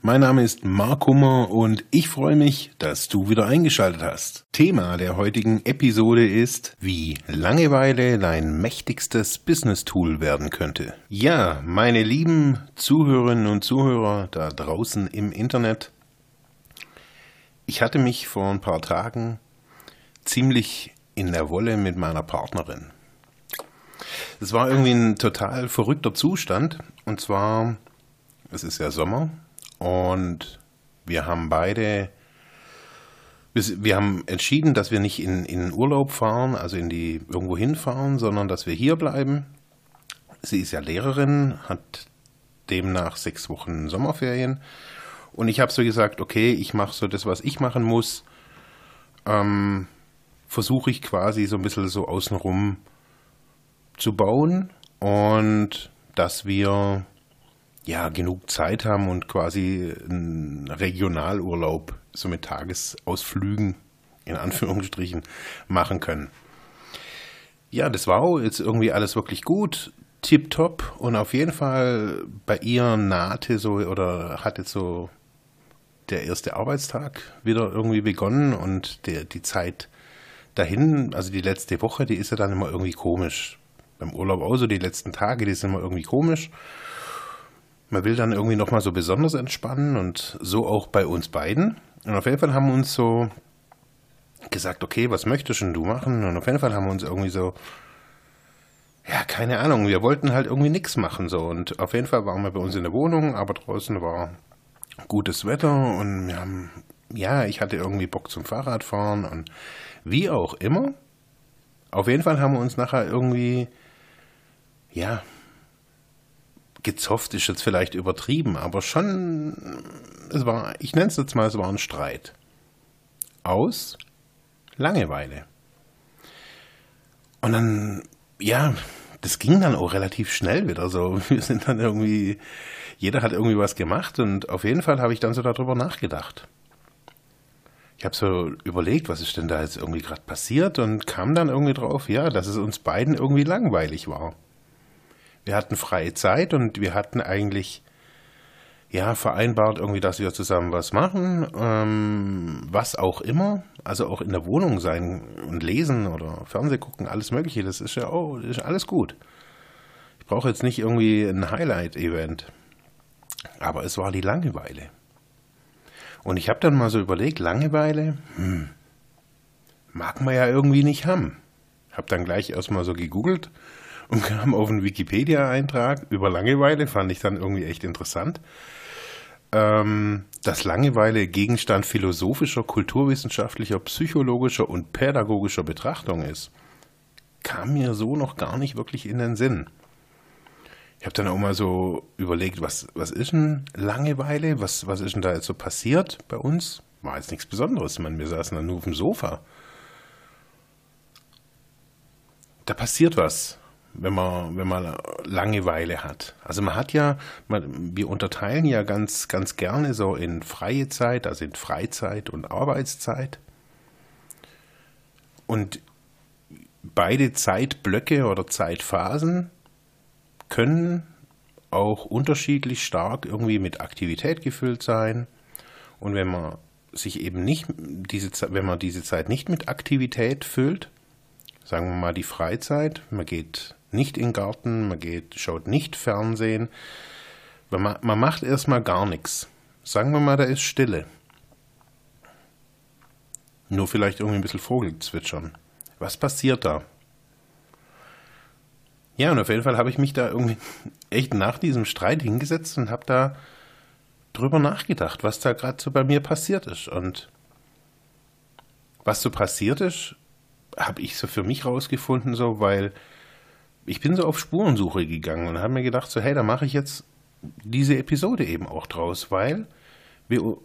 Mein Name ist Mark Hummer und ich freue mich, dass du wieder eingeschaltet hast. Thema der heutigen Episode ist, wie Langeweile dein mächtigstes Business-Tool werden könnte. Ja, meine lieben Zuhörerinnen und Zuhörer da draußen im Internet, ich hatte mich vor ein paar Tagen ziemlich in der Wolle mit meiner Partnerin. Es war irgendwie ein total verrückter Zustand und zwar, es ist ja Sommer, und wir haben beide, wir haben entschieden, dass wir nicht in, in Urlaub fahren, also in die irgendwo hinfahren, sondern dass wir hier bleiben. Sie ist ja Lehrerin, hat demnach sechs Wochen Sommerferien. Und ich habe so gesagt, okay, ich mache so das, was ich machen muss. Ähm, Versuche ich quasi so ein bisschen so außenrum zu bauen und dass wir ja genug Zeit haben und quasi einen Regionalurlaub so mit Tagesausflügen in Anführungsstrichen machen können. Ja, das war jetzt irgendwie alles wirklich gut, tipptopp und auf jeden Fall bei ihr nahte so oder hat jetzt so der erste Arbeitstag wieder irgendwie begonnen und der, die Zeit dahin, also die letzte Woche, die ist ja dann immer irgendwie komisch. Beim Urlaub auch so die letzten Tage, die sind immer irgendwie komisch. Man will dann irgendwie nochmal so besonders entspannen und so auch bei uns beiden. Und auf jeden Fall haben wir uns so gesagt, okay, was möchtest denn du machen? Und auf jeden Fall haben wir uns irgendwie so, ja, keine Ahnung, wir wollten halt irgendwie nichts machen so. Und auf jeden Fall waren wir bei uns in der Wohnung, aber draußen war gutes Wetter und wir haben, ja, ich hatte irgendwie Bock zum Fahrradfahren und wie auch immer. Auf jeden Fall haben wir uns nachher irgendwie, ja, gezofft ist jetzt vielleicht übertrieben, aber schon, es war, ich nenne es jetzt mal, es war ein Streit. Aus Langeweile. Und dann, ja, das ging dann auch relativ schnell wieder so. Wir sind dann irgendwie, jeder hat irgendwie was gemacht und auf jeden Fall habe ich dann so darüber nachgedacht. Ich habe so überlegt, was ist denn da jetzt irgendwie gerade passiert und kam dann irgendwie drauf, ja, dass es uns beiden irgendwie langweilig war wir hatten freie Zeit und wir hatten eigentlich ja vereinbart irgendwie, dass wir zusammen was machen, ähm, was auch immer, also auch in der Wohnung sein und lesen oder Fernseh gucken, alles Mögliche. Das ist ja oh, ist alles gut. Ich brauche jetzt nicht irgendwie ein Highlight-Event, aber es war die Langeweile. Und ich habe dann mal so überlegt, Langeweile, hm, mag man ja irgendwie nicht haben. Habe dann gleich erstmal so gegoogelt und kam auf einen Wikipedia-Eintrag über Langeweile, fand ich dann irgendwie echt interessant. Ähm, dass Langeweile Gegenstand philosophischer, kulturwissenschaftlicher, psychologischer und pädagogischer Betrachtung ist, kam mir so noch gar nicht wirklich in den Sinn. Ich habe dann auch mal so überlegt, was, was ist denn Langeweile? Was, was ist denn da jetzt so passiert bei uns? War jetzt nichts Besonderes. Ich meine, wir saßen dann nur auf dem Sofa. Da passiert was wenn man, wenn man Langeweile hat. Also man hat ja, man, wir unterteilen ja ganz, ganz gerne so in freie Zeit, also in Freizeit und Arbeitszeit. Und beide Zeitblöcke oder Zeitphasen können auch unterschiedlich stark irgendwie mit Aktivität gefüllt sein. Und wenn man sich eben nicht diese, wenn man diese Zeit nicht mit Aktivität füllt, sagen wir mal die Freizeit, man geht nicht in den Garten, man geht, schaut nicht Fernsehen. Man, man macht erstmal gar nichts. Sagen wir mal, da ist Stille. Nur vielleicht irgendwie ein bisschen Vogelzwitschern. Was passiert da? Ja, und auf jeden Fall habe ich mich da irgendwie echt nach diesem Streit hingesetzt und habe da drüber nachgedacht, was da gerade so bei mir passiert ist. Und was so passiert ist, habe ich so für mich rausgefunden, so, weil ich bin so auf Spurensuche gegangen und habe mir gedacht, so, hey, da mache ich jetzt diese Episode eben auch draus, weil wir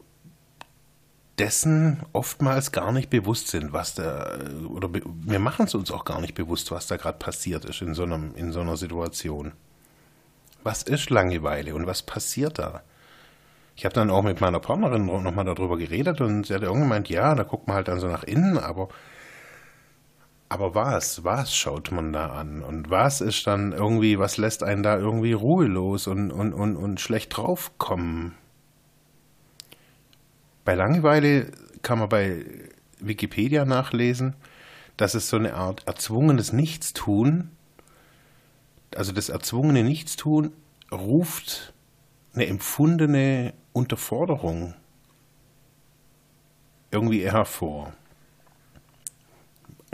dessen oftmals gar nicht bewusst sind, was da, oder wir machen es uns auch gar nicht bewusst, was da gerade passiert ist in so, einem, in so einer Situation. Was ist Langeweile und was passiert da? ich habe dann auch mit meiner Partnerin nochmal darüber geredet und sie hat irgendwann gemeint, ja, da guckt man halt dann so nach innen, aber aber was, was schaut man da an? Und was ist dann irgendwie, was lässt einen da irgendwie ruhelos und, und, und, und schlecht draufkommen? Bei Langeweile kann man bei Wikipedia nachlesen, dass es so eine Art erzwungenes Nichtstun, also das erzwungene Nichtstun ruft eine empfundene Unterforderung irgendwie hervor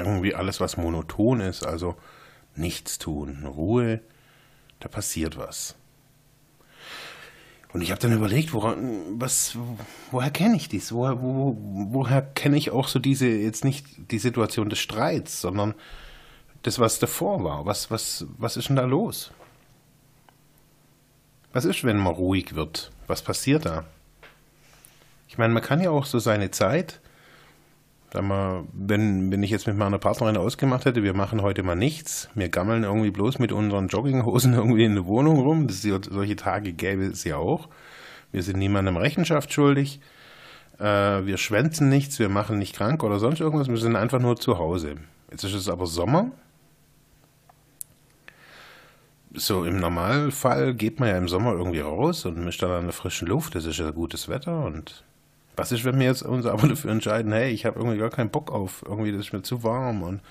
irgendwie alles, was monoton ist, also nichts tun, Ruhe, da passiert was. Und ich habe dann überlegt, woran, was, woher kenne ich dies? Woher, wo, woher kenne ich auch so diese, jetzt nicht die Situation des Streits, sondern das, was davor war? Was, was, was ist denn da los? Was ist, wenn man ruhig wird? Was passiert da? Ich meine, man kann ja auch so seine Zeit Sag mal, wenn, wenn ich jetzt mit meiner Partnerin ausgemacht hätte, wir machen heute mal nichts, wir gammeln irgendwie bloß mit unseren Jogginghosen irgendwie in der Wohnung rum, das, solche Tage gäbe es ja auch. Wir sind niemandem Rechenschaft schuldig, äh, wir schwänzen nichts, wir machen nicht krank oder sonst irgendwas, wir sind einfach nur zu Hause. Jetzt ist es aber Sommer. So im Normalfall geht man ja im Sommer irgendwie raus und mischt dann an der frischen Luft, das ist ja gutes Wetter und was ist, wenn wir jetzt uns aber dafür entscheiden, hey, ich habe irgendwie gar keinen Bock auf, irgendwie das ist mir zu warm und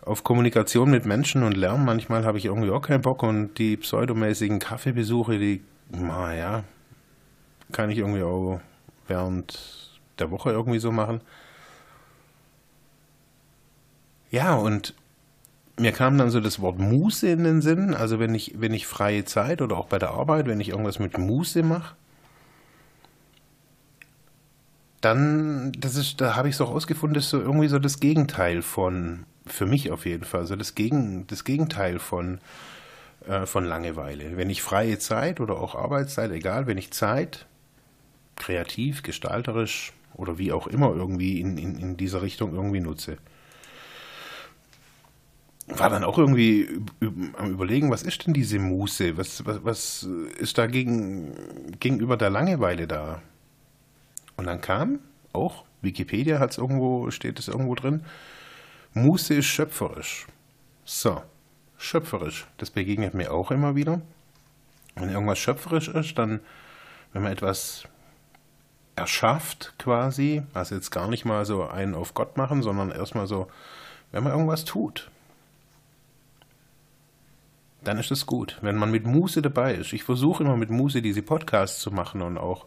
auf Kommunikation mit Menschen und Lärm, manchmal habe ich irgendwie auch keinen Bock und die pseudomäßigen Kaffeebesuche, die, naja, kann ich irgendwie auch während der Woche irgendwie so machen. Ja, und mir kam dann so das Wort Muße in den Sinn. Also wenn ich, wenn ich freie Zeit oder auch bei der Arbeit, wenn ich irgendwas mit Muße mache, dann, das ist, da habe ich es auch ausgefunden, ist so irgendwie so das Gegenteil von, für mich auf jeden Fall, so das, Gegen, das Gegenteil von, äh, von Langeweile. Wenn ich freie Zeit oder auch Arbeitszeit, egal, wenn ich Zeit kreativ, gestalterisch oder wie auch immer irgendwie in, in, in dieser Richtung irgendwie nutze. War dann auch irgendwie am Überlegen, was ist denn diese Muße? Was, was, was ist da gegen, gegenüber der Langeweile da? Und dann kam auch, Wikipedia hat es irgendwo, steht es irgendwo drin, Muße ist schöpferisch. So, schöpferisch, das begegnet mir auch immer wieder. Wenn irgendwas schöpferisch ist, dann, wenn man etwas erschafft quasi, also jetzt gar nicht mal so einen auf Gott machen, sondern erstmal so, wenn man irgendwas tut, dann ist es gut. Wenn man mit Muße dabei ist. Ich versuche immer mit Muße diese Podcasts zu machen und auch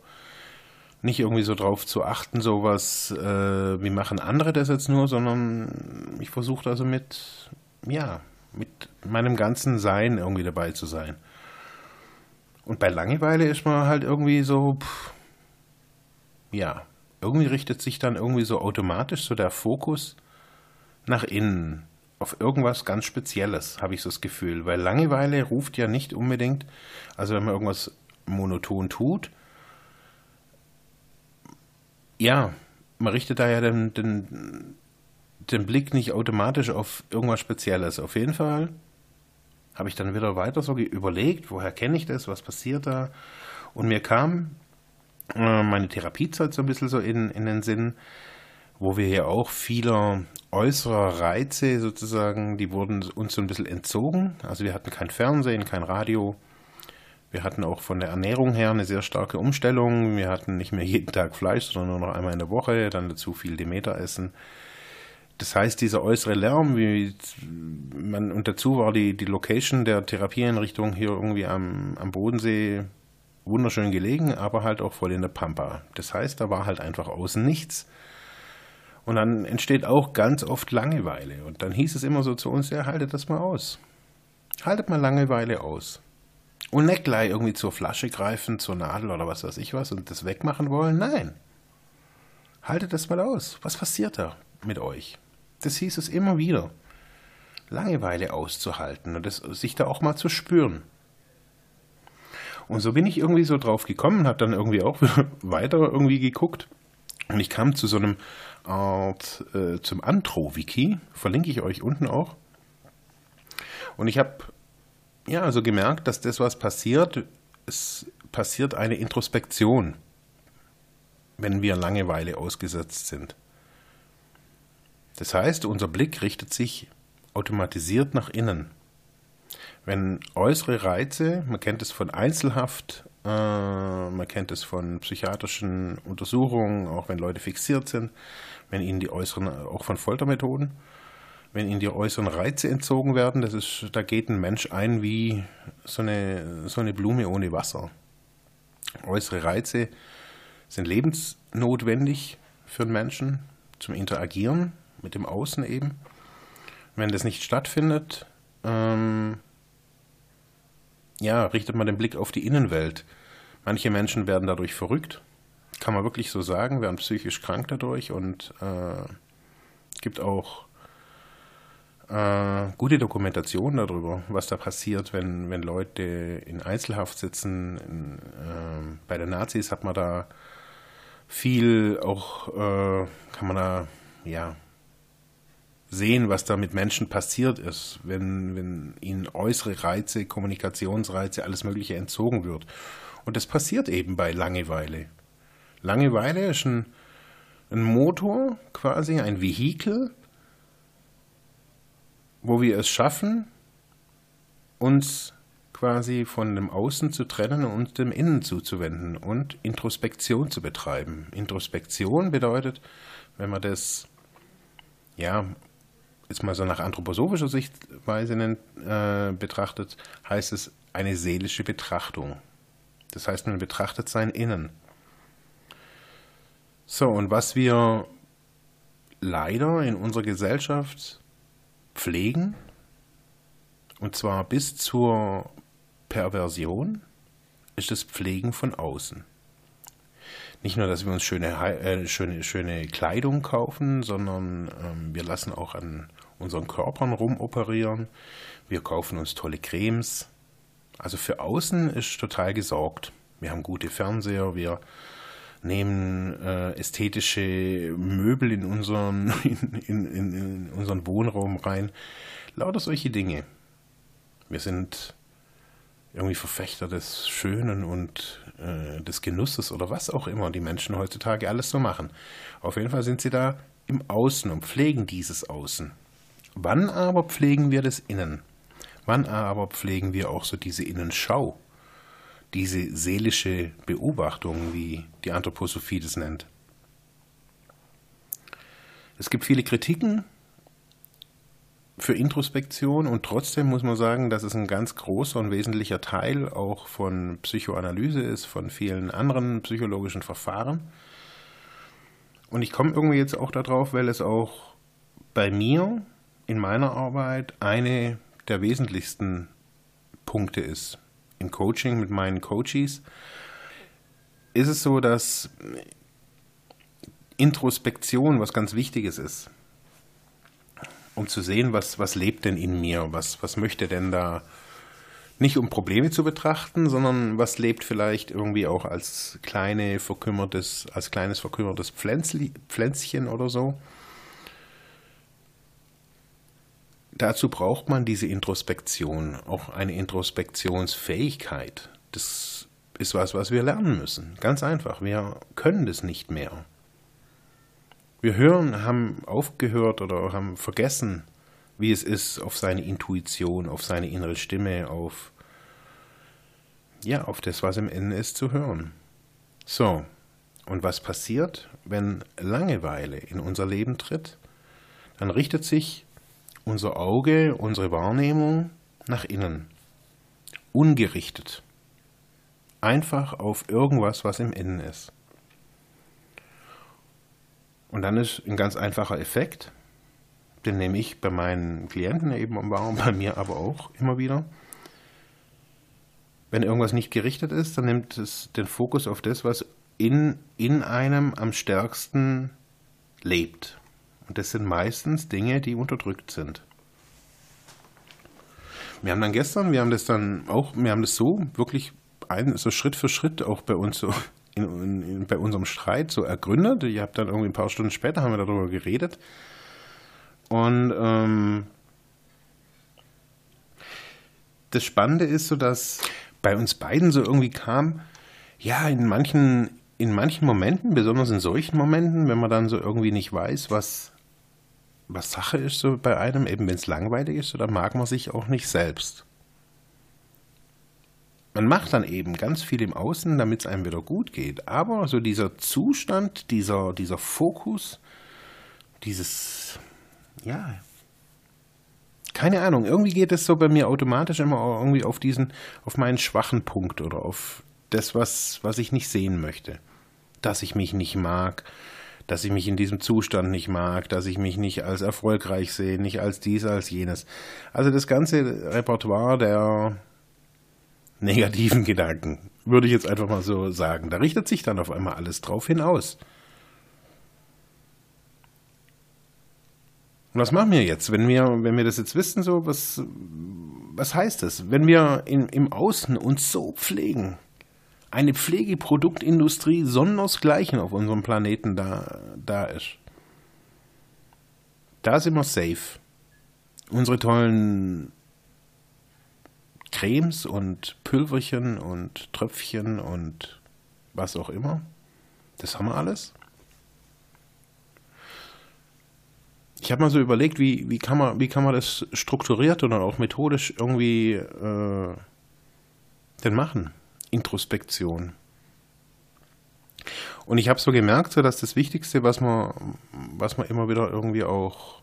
nicht irgendwie so drauf zu achten, sowas, äh, wie machen andere das jetzt nur, sondern ich versuche also mit, ja, mit meinem ganzen Sein irgendwie dabei zu sein. Und bei Langeweile ist man halt irgendwie so, pff, ja, irgendwie richtet sich dann irgendwie so automatisch so der Fokus nach innen auf irgendwas ganz Spezielles, habe ich so das Gefühl. Weil Langeweile ruft ja nicht unbedingt, also wenn man irgendwas monoton tut, ja, man richtet da ja den, den, den Blick nicht automatisch auf irgendwas Spezielles. Auf jeden Fall habe ich dann wieder weiter so überlegt, woher kenne ich das, was passiert da. Und mir kam äh, meine Therapiezeit so ein bisschen so in, in den Sinn, wo wir ja auch vieler äußerer Reize sozusagen, die wurden uns so ein bisschen entzogen. Also wir hatten kein Fernsehen, kein Radio, wir hatten auch von der Ernährung her eine sehr starke Umstellung. Wir hatten nicht mehr jeden Tag Fleisch, sondern nur noch einmal in der Woche, dann dazu viel Demeter essen. Das heißt, dieser äußere Lärm, wie man, und dazu war die, die Location der Therapieeinrichtung hier irgendwie am, am Bodensee wunderschön gelegen, aber halt auch voll in der Pampa. Das heißt, da war halt einfach außen nichts. Und dann entsteht auch ganz oft Langeweile. Und dann hieß es immer so zu uns, ja, haltet das mal aus. Haltet mal Langeweile aus. Und nicht gleich irgendwie zur Flasche greifen, zur Nadel oder was weiß ich was und das wegmachen wollen. Nein. Haltet das mal aus. Was passiert da mit euch? Das hieß es immer wieder. Langeweile auszuhalten und das, sich da auch mal zu spüren. Und so bin ich irgendwie so drauf gekommen, habe dann irgendwie auch weiter irgendwie geguckt und ich kam zu so einem Art, äh, zum Antro-Wiki, verlinke ich euch unten auch. Und ich habe ja, also gemerkt, dass das, was passiert, es passiert eine Introspektion, wenn wir Langeweile ausgesetzt sind. Das heißt, unser Blick richtet sich automatisiert nach innen. Wenn äußere Reize, man kennt es von Einzelhaft, äh, man kennt es von psychiatrischen Untersuchungen, auch wenn Leute fixiert sind, wenn ihnen die äußeren, auch von Foltermethoden, wenn ihnen die äußeren Reize entzogen werden, das ist, da geht ein Mensch ein wie so eine, so eine Blume ohne Wasser. Äußere Reize sind lebensnotwendig für einen Menschen zum Interagieren mit dem Außen eben. Wenn das nicht stattfindet, ähm, ja, richtet man den Blick auf die Innenwelt. Manche Menschen werden dadurch verrückt, kann man wirklich so sagen, werden psychisch krank dadurch und äh, gibt auch äh, gute Dokumentation darüber, was da passiert, wenn, wenn Leute in Einzelhaft sitzen. In, äh, bei den Nazis hat man da viel auch, äh, kann man da, ja, sehen, was da mit Menschen passiert ist, wenn, wenn ihnen äußere Reize, Kommunikationsreize, alles Mögliche entzogen wird. Und das passiert eben bei Langeweile. Langeweile ist ein, ein Motor, quasi ein Vehikel, wo wir es schaffen, uns quasi von dem Außen zu trennen und dem Innen zuzuwenden und Introspektion zu betreiben. Introspektion bedeutet, wenn man das ja jetzt mal so nach anthroposophischer Sichtweise äh, betrachtet, heißt es eine seelische Betrachtung. Das heißt, man betrachtet sein Innen. So, und was wir leider in unserer Gesellschaft pflegen, und zwar bis zur Perversion, ist das Pflegen von außen. Nicht nur, dass wir uns schöne, äh, schöne, schöne Kleidung kaufen, sondern ähm, wir lassen auch an unseren Körpern rumoperieren. Wir kaufen uns tolle Cremes. Also für außen ist total gesorgt. Wir haben gute Fernseher, wir nehmen äh, ästhetische Möbel in unseren, in, in, in, unseren Wohnraum rein. Lauter solche Dinge. Wir sind irgendwie Verfechter des Schönen und äh, des Genusses oder was auch immer die Menschen heutzutage alles so machen. Auf jeden Fall sind sie da im Außen und pflegen dieses Außen. Wann aber pflegen wir das Innen? Wann aber pflegen wir auch so diese Innenschau? Diese seelische Beobachtung, wie die Anthroposophie das nennt. Es gibt viele Kritiken für Introspektion und trotzdem muss man sagen, dass es ein ganz großer und wesentlicher Teil auch von Psychoanalyse ist, von vielen anderen psychologischen Verfahren. Und ich komme irgendwie jetzt auch darauf, weil es auch bei mir in meiner Arbeit eine der wesentlichsten Punkte ist. Im Coaching mit meinen Coaches ist es so, dass Introspektion was ganz Wichtiges ist. Um zu sehen, was, was lebt denn in mir, was, was möchte denn da nicht um Probleme zu betrachten, sondern was lebt vielleicht irgendwie auch als kleine verkümmertes, als kleines verkümmertes Pflänzli, Pflänzchen oder so. Dazu braucht man diese Introspektion, auch eine Introspektionsfähigkeit. Das ist was, was wir lernen müssen. Ganz einfach. Wir können das nicht mehr. Wir hören, haben aufgehört oder haben vergessen, wie es ist, auf seine Intuition, auf seine innere Stimme, auf ja, auf das, was im Innen ist, zu hören. So, und was passiert, wenn Langeweile in unser Leben tritt? Dann richtet sich unser Auge, unsere Wahrnehmung nach innen. Ungerichtet. Einfach auf irgendwas, was im Innen ist. Und dann ist ein ganz einfacher Effekt, den nehme ich bei meinen Klienten eben wahr, bei mir aber auch immer wieder. Wenn irgendwas nicht gerichtet ist, dann nimmt es den Fokus auf das, was in, in einem am stärksten lebt. Und das sind meistens Dinge, die unterdrückt sind. Wir haben dann gestern, wir haben das dann auch, wir haben das so wirklich ein, so Schritt für Schritt auch bei uns so in, in, in, bei unserem Streit so ergründet. Ich habe dann irgendwie ein paar Stunden später haben wir darüber geredet. Und ähm, das Spannende ist so, dass bei uns beiden so irgendwie kam, ja, in manchen, in manchen Momenten, besonders in solchen Momenten, wenn man dann so irgendwie nicht weiß, was, was Sache ist so bei einem, eben wenn es langweilig ist, dann mag man sich auch nicht selbst. Man macht dann eben ganz viel im Außen, damit es einem wieder gut geht. Aber so dieser Zustand, dieser, dieser Fokus, dieses, ja, keine Ahnung, irgendwie geht es so bei mir automatisch immer irgendwie auf diesen, auf meinen schwachen Punkt oder auf das, was, was ich nicht sehen möchte. Dass ich mich nicht mag, dass ich mich in diesem Zustand nicht mag, dass ich mich nicht als erfolgreich sehe, nicht als dies, als jenes. Also das ganze Repertoire der negativen Gedanken, würde ich jetzt einfach mal so sagen. Da richtet sich dann auf einmal alles drauf hinaus. Und was machen wir jetzt, wenn wir, wenn wir das jetzt wissen, so, was, was heißt das? Wenn wir in, im Außen uns so pflegen, eine Pflegeproduktindustrie sondersgleichen auf unserem Planeten da, da ist. Da sind wir safe. Unsere tollen Cremes und Pülverchen und Tröpfchen und was auch immer. Das haben wir alles. Ich habe mal so überlegt, wie, wie, kann man, wie kann man das strukturiert oder auch methodisch irgendwie äh, denn machen? Introspektion. Und ich habe so gemerkt, so dass das Wichtigste, was man, was man immer wieder irgendwie auch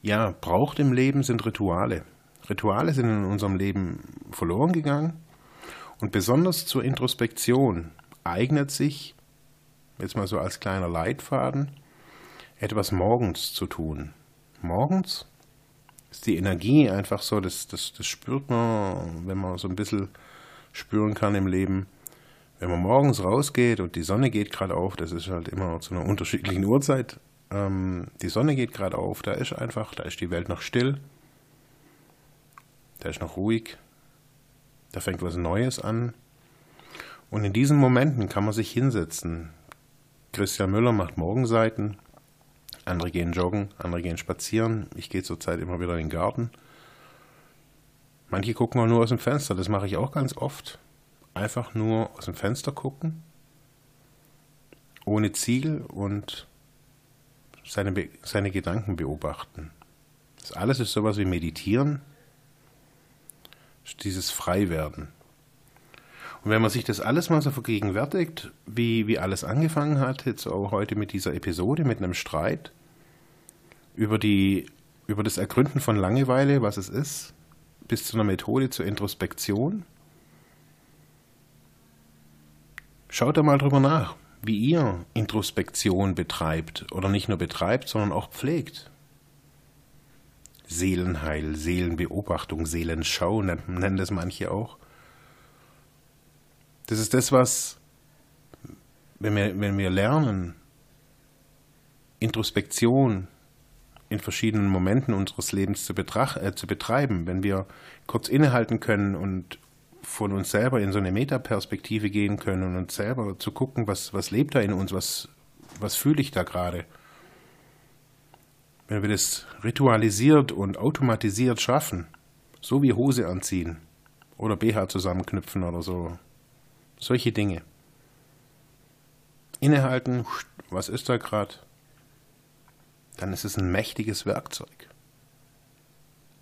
ja, braucht im Leben, sind Rituale. Rituale sind in unserem Leben verloren gegangen und besonders zur Introspektion eignet sich, jetzt mal so als kleiner Leitfaden, etwas morgens zu tun. Morgens ist die Energie einfach so, das, das, das spürt man, wenn man so ein bisschen spüren kann im Leben. Wenn man morgens rausgeht und die Sonne geht gerade auf, das ist halt immer zu einer unterschiedlichen Uhrzeit, ähm, die Sonne geht gerade auf, da ist einfach, da ist die Welt noch still, da ist noch ruhig, da fängt was Neues an. Und in diesen Momenten kann man sich hinsetzen. Christian Müller macht Morgenseiten, andere gehen joggen, andere gehen spazieren. Ich gehe zurzeit immer wieder in den Garten. Manche gucken auch nur aus dem Fenster, das mache ich auch ganz oft. Einfach nur aus dem Fenster gucken, ohne Ziel und seine, seine Gedanken beobachten. Das alles ist sowas wie Meditieren, dieses Freiwerden. Und wenn man sich das alles mal so vergegenwärtigt, wie, wie alles angefangen hat, jetzt auch heute mit dieser Episode, mit einem Streit, über, die, über das Ergründen von Langeweile, was es ist, bis zu einer Methode zur Introspektion. Schaut da mal drüber nach, wie ihr Introspektion betreibt oder nicht nur betreibt, sondern auch pflegt. Seelenheil, Seelenbeobachtung, Seelenschau nennen das manche auch. Das ist das, was, wenn wir, wenn wir lernen, Introspektion in verschiedenen Momenten unseres Lebens zu, äh, zu betreiben, wenn wir kurz innehalten können und von uns selber in so eine Metaperspektive gehen können und uns selber zu gucken, was, was lebt da in uns, was, was fühle ich da gerade. Wenn wir das ritualisiert und automatisiert schaffen, so wie Hose anziehen oder BH zusammenknüpfen oder so, solche Dinge. Innehalten, was ist da gerade? Dann ist es ein mächtiges Werkzeug.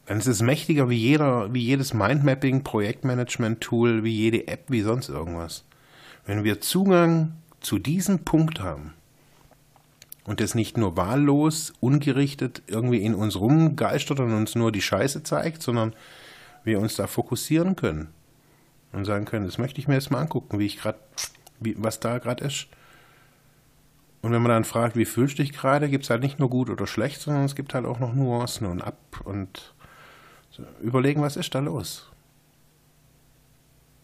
Dann ist es mächtiger wie, jeder, wie jedes Mindmapping, Projektmanagement-Tool, wie jede App, wie sonst irgendwas. Wenn wir Zugang zu diesem Punkt haben und das nicht nur wahllos, ungerichtet irgendwie in uns rumgeistert und uns nur die Scheiße zeigt, sondern wir uns da fokussieren können und sagen können, das möchte ich mir jetzt mal angucken, wie ich gerade, was da gerade ist. Und wenn man dann fragt, wie fühlst du dich gerade, gibt es halt nicht nur gut oder schlecht, sondern es gibt halt auch noch Nuancen und ab und so überlegen, was ist da los.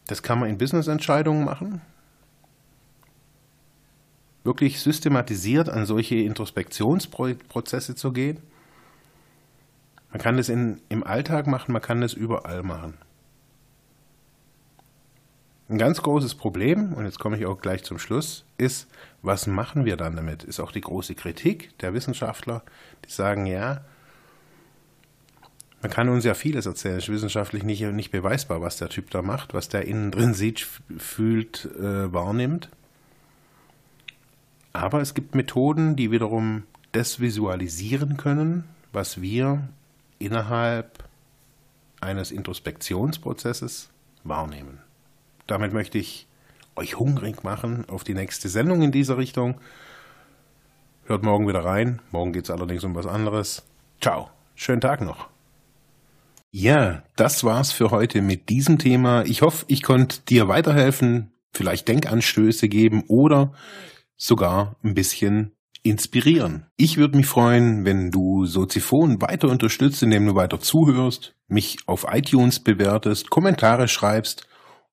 Das kann man in Business-Entscheidungen machen. Wirklich systematisiert an solche Introspektionsprozesse zu gehen. Man kann das in, im Alltag machen, man kann das überall machen. Ein ganz großes Problem, und jetzt komme ich auch gleich zum Schluss, ist, was machen wir dann damit? Ist auch die große Kritik der Wissenschaftler, die sagen, ja, Man kann uns ja vieles erzählen, ist wissenschaftlich nicht, nicht beweisbar, was der Typ da macht, was der innen drin sieht, fühlt, äh, wahrnimmt. Aber es gibt Methoden, die wiederum das visualisieren können, was wir innerhalb eines Introspektionsprozesses wahrnehmen. Damit möchte ich euch hungrig machen auf die nächste Sendung in dieser Richtung. Hört morgen wieder rein. Morgen geht es allerdings um was anderes. Ciao. Schönen Tag noch. Ja, das war's für heute mit diesem Thema. Ich hoffe, ich konnte dir weiterhelfen, vielleicht Denkanstöße geben oder sogar ein bisschen inspirieren. Ich würde mich freuen, wenn du Soziphon weiter unterstützt, indem du weiter zuhörst, mich auf iTunes bewertest, Kommentare schreibst